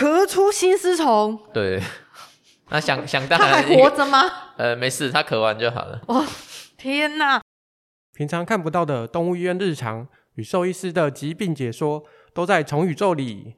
咳出心丝虫。对，那想想当然，他还活着吗？呃，没事，他咳完就好了。哦，天哪！平常看不到的动物医院日常与兽医师的疾病解说，都在虫宇宙里。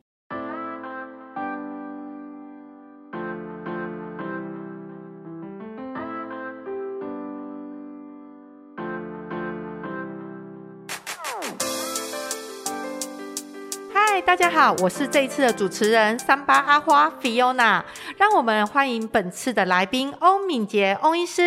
好，我是这一次的主持人三八阿花 Fiona，让我们欢迎本次的来宾翁敏杰翁医师。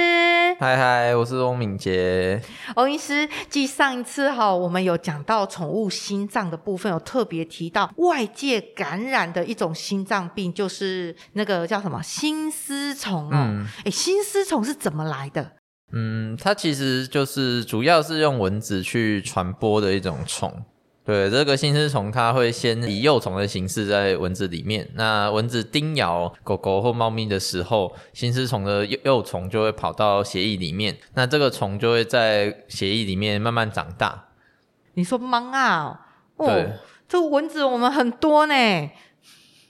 嗨嗨，我是翁敏杰。翁医师，继上一次哈，我们有讲到宠物心脏的部分，有特别提到外界感染的一种心脏病，就是那个叫什么心丝虫哦。嗯，哎，心丝虫是怎么来的？嗯，它其实就是主要是用蚊子去传播的一种虫。对，这个心丝虫，它会先以幼虫的形式在蚊子里面。那蚊子叮咬狗狗或猫咪的时候，心丝虫的幼幼虫就会跑到血液里面。那这个虫就会在血液里面慢慢长大。你说猫啊？哦，对，这个蚊子我们很多呢。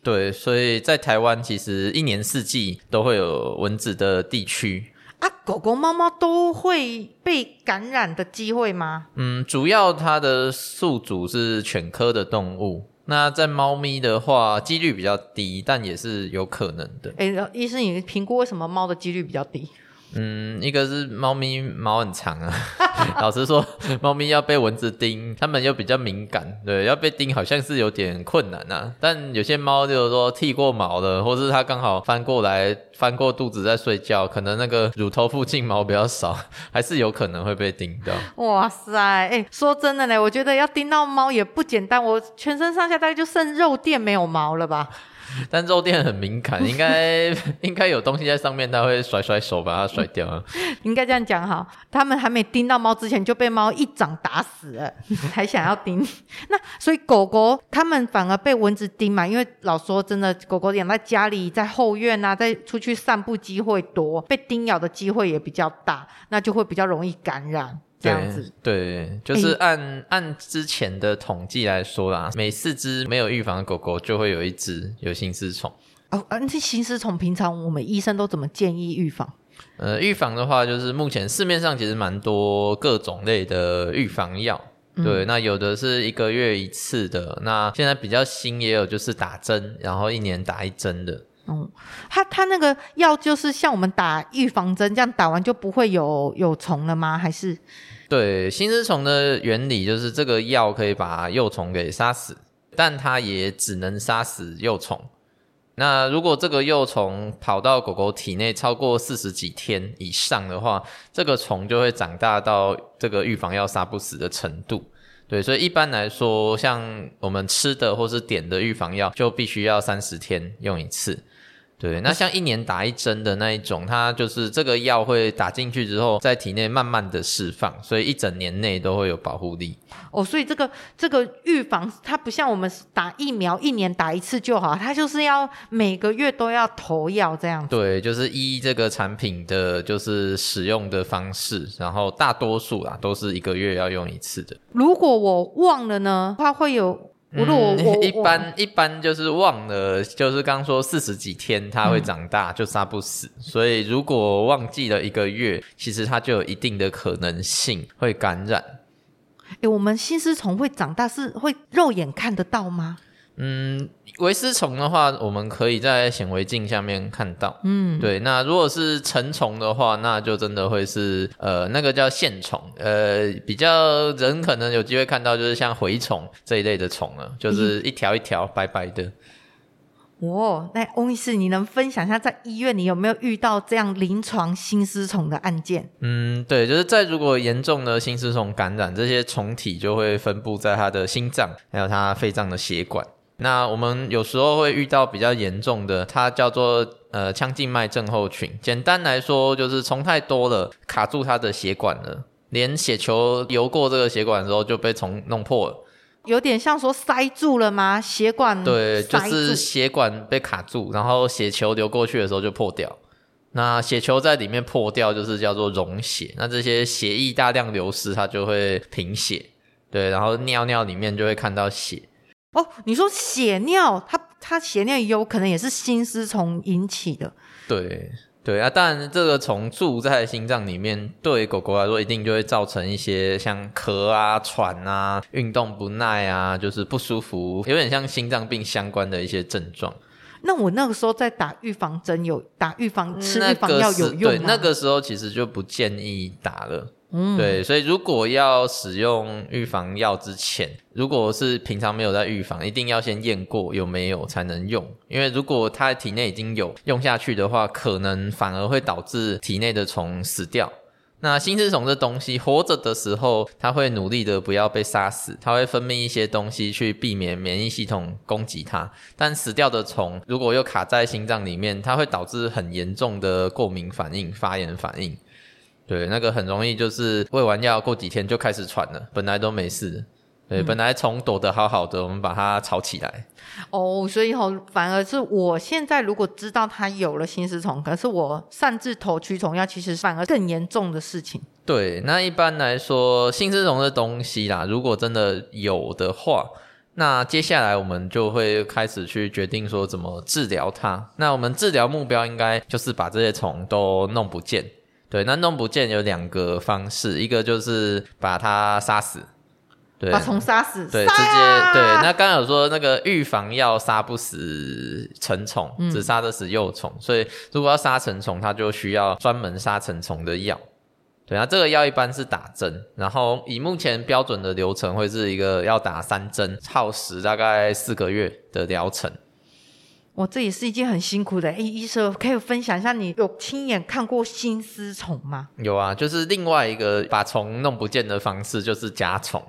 对，所以在台湾其实一年四季都会有蚊子的地区。啊，狗狗、猫猫都会被感染的机会吗？嗯，主要它的宿主是犬科的动物。那在猫咪的话，几率比较低，但也是有可能的。哎，医生，你评估为什么猫的几率比较低？嗯，一个是猫咪毛很长啊，老实说，猫咪要被蚊子叮，它们又比较敏感，对，要被叮好像是有点困难啊。但有些猫就是说剃过毛的，或是它刚好翻过来翻过肚子在睡觉，可能那个乳头附近毛比较少，还是有可能会被叮到。哇塞，哎，说真的呢，我觉得要叮到猫也不简单，我全身上下大概就剩肉垫没有毛了吧。但肉垫很敏感，应该 应该有东西在上面，它会甩甩手把它甩掉啊。应该这样讲哈，他们还没叮到猫之前就被猫一掌打死了，还想要叮。那所以狗狗他们反而被蚊子叮嘛，因为老说真的，狗狗养在家里，在后院啊，在出去散步机会多，被叮咬的机会也比较大，那就会比较容易感染。这样子对，对，就是按、欸、按之前的统计来说啦，每四只没有预防的狗狗就会有一只有心丝虫。哦，而、啊、这心丝虫平常我们医生都怎么建议预防？呃，预防的话，就是目前市面上其实蛮多各种类的预防药。嗯、对，那有的是一个月一次的，那现在比较新也有就是打针，然后一年打一针的。嗯，它它那个药就是像我们打预防针这样打完就不会有有虫了吗？还是？对，心丝虫的原理就是这个药可以把幼虫给杀死，但它也只能杀死幼虫。那如果这个幼虫跑到狗狗体内超过四十几天以上的话，这个虫就会长大到这个预防药杀不死的程度。对，所以一般来说，像我们吃的或是点的预防药，就必须要三十天用一次。对，那像一年打一针的那一种，它就是这个药会打进去之后，在体内慢慢的释放，所以一整年内都会有保护力。哦，所以这个这个预防，它不像我们打疫苗，一年打一次就好，它就是要每个月都要投药这样子。对，就是依这个产品的就是使用的方式，然后大多数啊都是一个月要用一次的。如果我忘了呢，它会有。我我嗯，一般一般就是忘了，就是刚说四十几天它会长大，就杀不死。嗯、所以如果忘记了一个月，其实它就有一定的可能性会感染。诶，我们心丝虫会长大是会肉眼看得到吗？嗯，维丝虫的话，我们可以在显微镜下面看到。嗯，对。那如果是成虫的话，那就真的会是呃，那个叫线虫。呃，比较人可能有机会看到，就是像蛔虫这一类的虫了，就是一条一条白白的。哦，那翁医师，你能分享一下在医院你有没有遇到这样临床心丝虫的案件？嗯，对，就是在如果严重的心丝虫感染，这些虫体就会分布在它的心脏，还有它肺脏的血管。那我们有时候会遇到比较严重的，它叫做呃腔静脉症候群。简单来说，就是虫太多了，卡住它的血管了，连血球流过这个血管的时候就被虫弄破了。有点像说塞住了吗？血管对，就是血管被卡住，然后血球流过去的时候就破掉。那血球在里面破掉，就是叫做溶血。那这些血液大量流失，它就会贫血。对，然后尿尿里面就会看到血。哦，你说血尿，它他血尿有可能也是心丝虫引起的。对对啊，当然这个虫住在心脏里面，对狗狗来说一定就会造成一些像咳啊、喘啊、运动不耐啊，就是不舒服，有点像心脏病相关的一些症状。那我那个时候在打预防针，有打预防吃预防药有用？对，那个时候其实就不建议打了。对，所以如果要使用预防药之前，如果是平常没有在预防，一定要先验过有没有才能用。因为如果它体内已经有用下去的话，可能反而会导致体内的虫死掉。那心丝虫这东西活着的时候，它会努力的不要被杀死，它会分泌一些东西去避免免疫系统攻击它。但死掉的虫如果又卡在心脏里面，它会导致很严重的过敏反应、发炎反应。对，那个很容易就是喂完药过几天就开始喘了，本来都没事。对，嗯、本来虫躲得好好的，我们把它吵起来。哦，所以吼，反而是我现在如果知道它有了心丝虫，可是我擅自投驱虫药，其实反而更严重的事情。对，那一般来说，心丝虫的东西啦，如果真的有的话，那接下来我们就会开始去决定说怎么治疗它。那我们治疗目标应该就是把这些虫都弄不见。对，那弄不见有两个方式，一个就是把它杀死。对，把虫杀死，对，杀直接对。那刚刚有说那个预防药杀不死成虫，嗯、只杀得死幼虫，所以如果要杀成虫，它就需要专门杀成虫的药。对，啊这个药一般是打针，然后以目前标准的流程会是一个要打三针，耗时大概四个月的疗程。哇，这也是一件很辛苦的。哎，医生可以分享一下，你有亲眼看过心丝虫吗？有啊，就是另外一个把虫弄不见的方式，就是夹虫。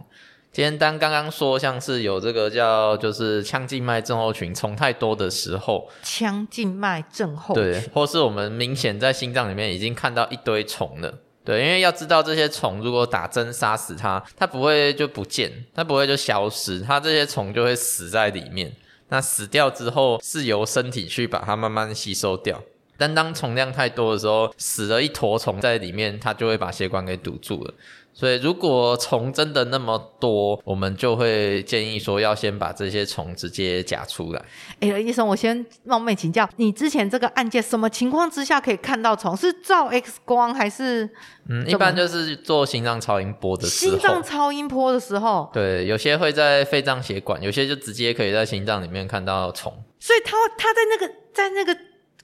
今天当刚刚说像是有这个叫就是腔静脉症候群虫太多的时候，腔静脉症候群，对，或是我们明显在心脏里面已经看到一堆虫了，对，因为要知道这些虫如果打针杀死它，它不会就不见，它不会就消失，它这些虫就会死在里面。那死掉之后是由身体去把它慢慢吸收掉，但当虫量太多的时候，死了一坨虫在里面，它就会把血管给堵住了。所以，如果虫真的那么多，我们就会建议说要先把这些虫直接夹出来。哎，医生，我先冒昧请教，你之前这个案件什么情况之下可以看到虫？是照 X 光还是？嗯，一般就是做心脏超音波的时候。心脏超音波的时候。对，有些会在肺脏血管，有些就直接可以在心脏里面看到虫。所以它它在那个在那个。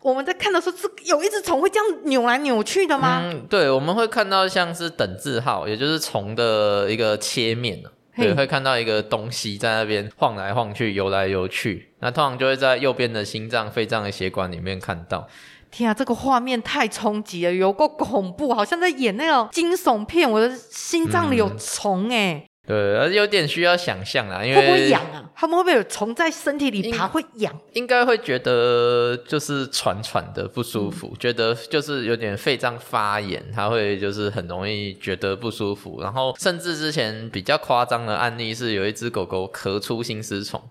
我们在看的时候，是有一只虫会这样扭来扭去的吗？嗯，对，我们会看到像是等字号，也就是虫的一个切面，对，嘿会看到一个东西在那边晃来晃去、游来游去。那通常就会在右边的心脏、肺脏的血管里面看到。天啊，这个画面太冲击了，有够恐怖，好像在演那种惊悚片。我的心脏里有虫哎、欸。嗯对，而有点需要想象啦，因为会不会痒啊？他们会不会有虫在身体里爬？会痒？应该会觉得就是喘喘的不舒服，嗯、觉得就是有点肺脏发炎，他会就是很容易觉得不舒服。然后甚至之前比较夸张的案例是有一只狗狗咳出心丝虫，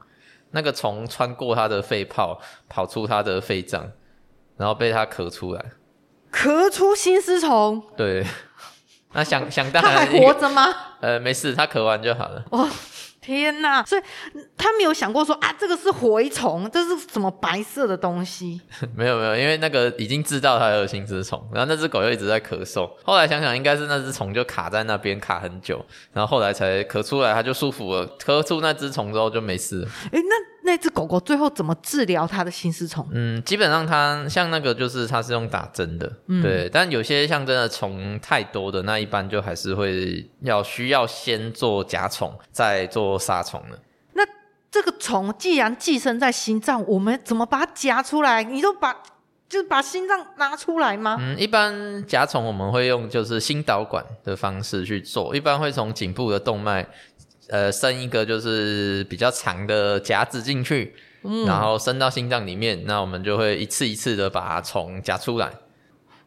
那个虫穿过它的肺泡跑出它的肺脏，然后被它咳出来，咳出心丝虫？对。那想 想当然，他还活着吗？呃，没事，他咳完就好了。哦，天哪！所以他没有想过说啊，这个是蛔虫，这是什么白色的东西？没有没有，因为那个已经知道它有心丝虫，然后那只狗又一直在咳嗽。后来想想，应该是那只虫就卡在那边卡很久，然后后来才咳出来，它就舒服了。咳出那只虫之后就没事了。诶，那。那只狗狗最后怎么治疗它的心丝虫？嗯，基本上它像那个就是它是用打针的，嗯、对。但有些像真的虫太多的，那一般就还是会要需要先做夹虫，再做杀虫的。那这个虫既然寄生在心脏，我们怎么把它夹出来？你都把就是把心脏拿出来吗？嗯，一般夹虫我们会用就是心导管的方式去做，一般会从颈部的动脉。呃，伸一个就是比较长的夹子进去，嗯，然后伸到心脏里面，那我们就会一次一次的把虫夹出来。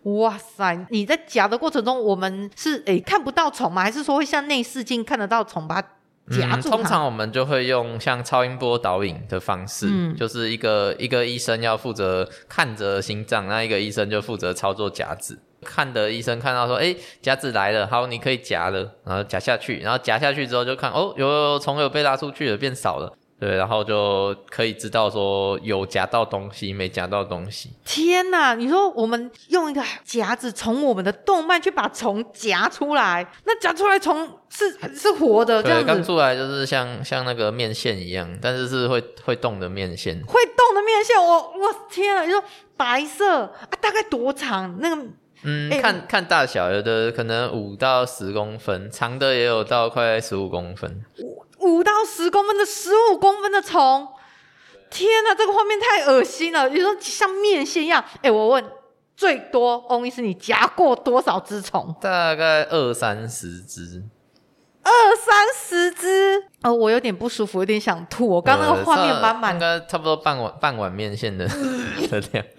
哇塞！你在夹的过程中，我们是诶看不到虫吗？还是说会像内视镜看得到虫，把它夹住通常我们就会用像超音波导引的方式，嗯，就是一个一个医生要负责看着心脏，那一个医生就负责操作夹子。看的医生看到说，哎，夹子来了，好，你可以夹了，然后夹下去，然后夹下去之后就看，哦，有虫有被拉出去了，变少了，对，然后就可以知道说有夹到东西没夹到东西。天哪！你说我们用一个夹子从我们的动脉去把虫夹出来，那夹出来虫是是活的，这样子。对，刚出来就是像像那个面线一样，但是是会会动的面线。会动的面线，我我天啊！你说白色啊，大概多长？那个嗯，欸、看看大小，有的可能五到十公分，长的也有到快十五公分。五到十公分的十五公分的虫，天哪，这个画面太恶心了！你说像面线一样，哎、欸，我问，最多翁医师，你夹过多少只虫？大概二三十只。二三十只？哦，我有点不舒服，有点想吐。我刚刚那个画面满满，应该差不多半碗半碗面线的这样。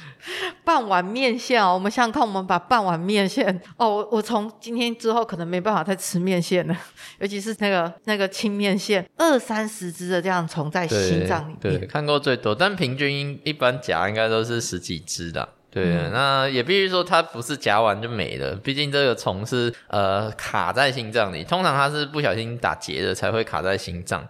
半碗面线哦，我们想想看，我们把半碗面线哦，我我从今天之后可能没办法再吃面线了，尤其是那个那个青面线，二三十只的这样虫在心脏里面。看过最多，但平均一般夹应该都是十几只的。对，嗯、那也必须说它不是夹完就没了，毕竟这个虫是呃卡在心脏里，通常它是不小心打结的才会卡在心脏。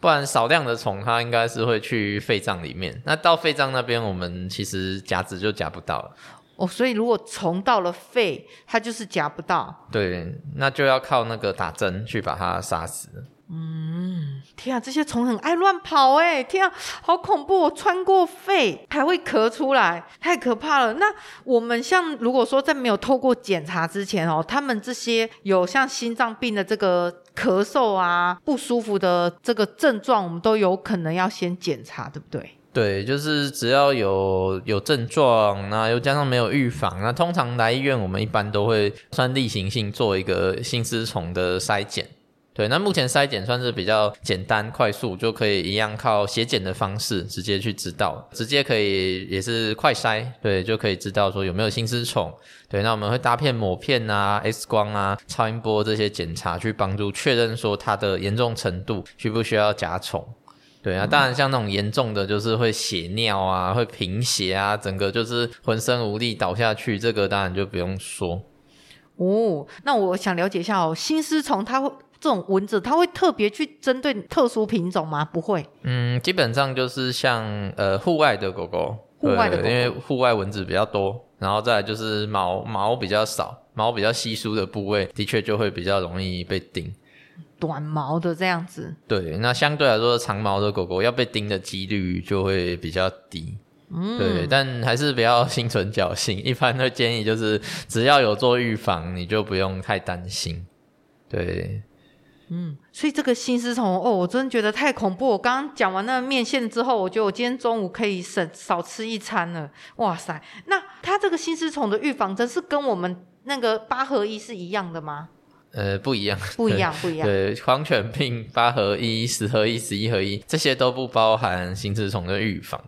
不然少量的虫，它应该是会去肺脏里面。那到肺脏那边，我们其实夹子就夹不到了。哦，所以如果虫到了肺，它就是夹不到。对，那就要靠那个打针去把它杀死。嗯，天啊，这些虫很爱乱跑哎！天啊，好恐怖哦！穿过肺还会咳出来，太可怕了。那我们像如果说在没有透过检查之前哦，他们这些有像心脏病的这个咳嗽啊、不舒服的这个症状，我们都有可能要先检查，对不对？对，就是只要有有症状，那又加上没有预防，那通常来医院，我们一般都会算例行性做一个心丝虫的筛检。对，那目前筛检算是比较简单快速，就可以一样靠血检的方式直接去知道，直接可以也是快筛，对，就可以知道说有没有心丝虫。对，那我们会搭配抹片啊、X 光啊、超音波这些检查，去帮助确认说它的严重程度，需不需要夹虫。对啊，当然像那种严重的，就是会血尿啊、会贫血啊，整个就是浑身无力倒下去，这个当然就不用说。哦，那我想了解一下哦，心丝虫它会。这种蚊子，它会特别去针对特殊品种吗？不会。嗯，基本上就是像呃户外的狗狗，户外的狗狗，因为户外蚊子比较多，然后再来就是毛毛比较少，毛比较稀疏的部位，的确就会比较容易被叮。短毛的这样子。对，那相对来说，长毛的狗狗要被叮的几率就会比较低。嗯，对，但还是不要心存侥幸，一般会建议就是只要有做预防，你就不用太担心。对。嗯，所以这个心丝虫哦，我真的觉得太恐怖。我刚刚讲完那个面线之后，我觉得我今天中午可以省少吃一餐了。哇塞，那它这个心丝虫的预防针是跟我们那个八合一是一样的吗？呃，不一样，不一样，不一样。对，狂犬病八合一、十合一、十一合一这些都不包含心丝虫的预防。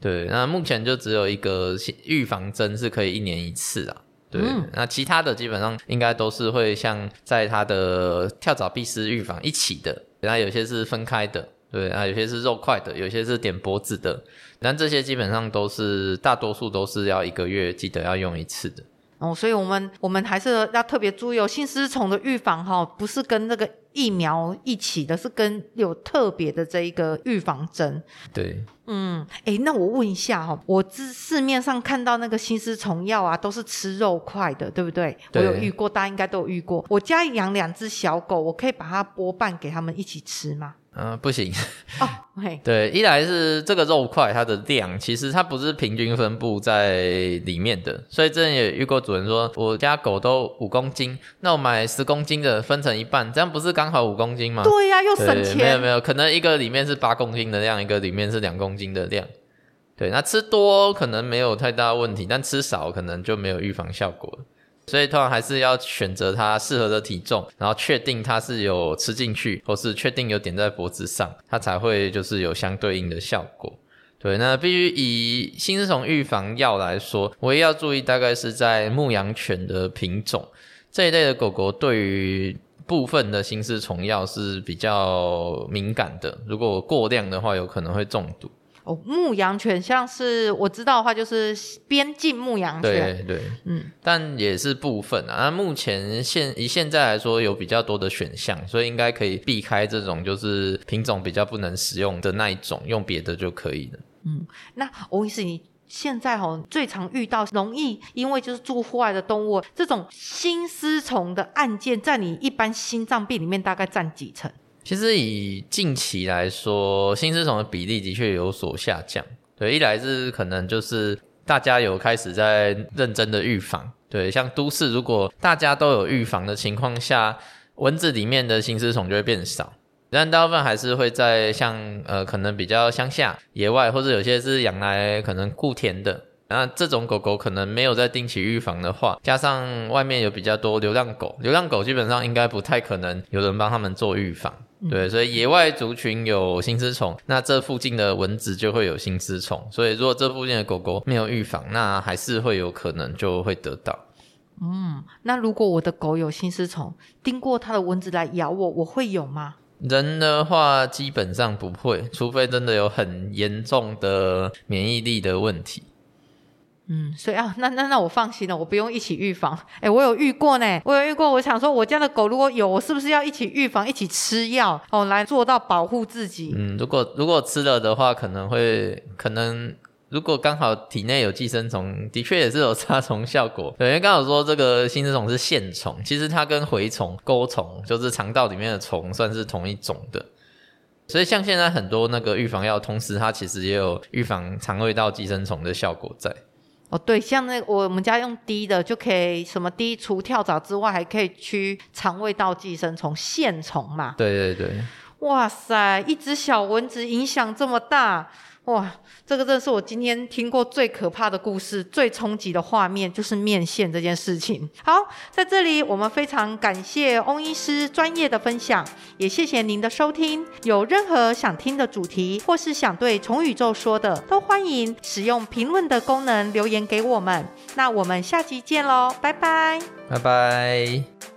对，那目前就只有一个预防针是可以一年一次啊。对，嗯、那其他的基本上应该都是会像在它的跳蚤、必丝预防一起的，然后有些是分开的，对啊，有些是肉块的，有些是点脖子的，但这些基本上都是大多数都是要一个月记得要用一次的。哦，所以我们我们还是要特别注意哦，心丝虫的预防哈，不是跟那个疫苗一起的，是跟有特别的这一个预防针。对，嗯，诶，那我问一下哈，我市市面上看到那个心丝虫药啊，都是吃肉块的，对不对？对。我有遇过，大家应该都有遇过。我家养两只小狗，我可以把它剥半给他们一起吃吗？嗯、呃，不行。哦，嘿，对，一来是这个肉块它的量，其实它不是平均分布在里面的，所以之前也遇过主人说，我家狗都五公斤，那我买十公斤的分成一半，这样不是刚好五公斤吗？对呀、啊，又省钱。没有没有，可能一个里面是八公斤的量，一个里面是两公斤的量。对，那吃多可能没有太大问题，但吃少可能就没有预防效果了。所以通常还是要选择它适合的体重，然后确定它是有吃进去，或是确定有点在脖子上，它才会就是有相对应的效果。对，那必须以心丝虫预防药来说，唯一要注意大概是在牧羊犬的品种这一类的狗狗，对于部分的心丝虫药是比较敏感的，如果过量的话，有可能会中毒。哦，牧羊犬像是我知道的话，就是边境牧羊犬。对对，嗯，但也是部分啊。那目前现以现在来说，有比较多的选项，所以应该可以避开这种就是品种比较不能使用的那一种，用别的就可以了。嗯，那欧医师，你现在哈最常遇到容易因为就是住户外的动物这种心丝虫的案件，在你一般心脏病里面大概占几成？其实以近期来说，心丝虫的比例的确有所下降。对，一来是可能就是大家有开始在认真的预防。对，像都市如果大家都有预防的情况下，蚊子里面的心丝虫就会变少。但大部分还是会在像呃可能比较乡下野外，或者有些是养来可能固田的。那这种狗狗可能没有在定期预防的话，加上外面有比较多流浪狗，流浪狗基本上应该不太可能有人帮他们做预防。对，所以野外族群有心丝虫，那这附近的蚊子就会有心丝虫。所以如果这附近的狗狗没有预防，那还是会有可能就会得到。嗯，那如果我的狗有心丝虫，叮过它的蚊子来咬我，我会有吗？人的话基本上不会，除非真的有很严重的免疫力的问题。嗯，所以啊，那那那我放心了，我不用一起预防。哎，我有遇过呢，我有遇过。我想说，我家的狗如果有，我是不是要一起预防，一起吃药哦，来做到保护自己？嗯，如果如果吃了的话，可能会可能，如果刚好体内有寄生虫，的确也是有杀虫效果。对，因为刚好说这个新丝虫是线虫，其实它跟蛔虫、钩虫，就是肠道里面的虫，算是同一种的。所以像现在很多那个预防药，同时它其实也有预防肠胃道寄生虫的效果在。哦，对，像那、我们家用滴的就可以，什么滴除跳蚤之外，还可以驱肠胃道寄生虫、线虫嘛。对对对。哇塞，一只小蚊子影响这么大。哇，这个真是我今天听过最可怕的故事，最冲击的画面就是面线这件事情。好，在这里我们非常感谢翁医师专业的分享，也谢谢您的收听。有任何想听的主题，或是想对虫宇宙说的，都欢迎使用评论的功能留言给我们。那我们下集见喽，拜拜，拜拜。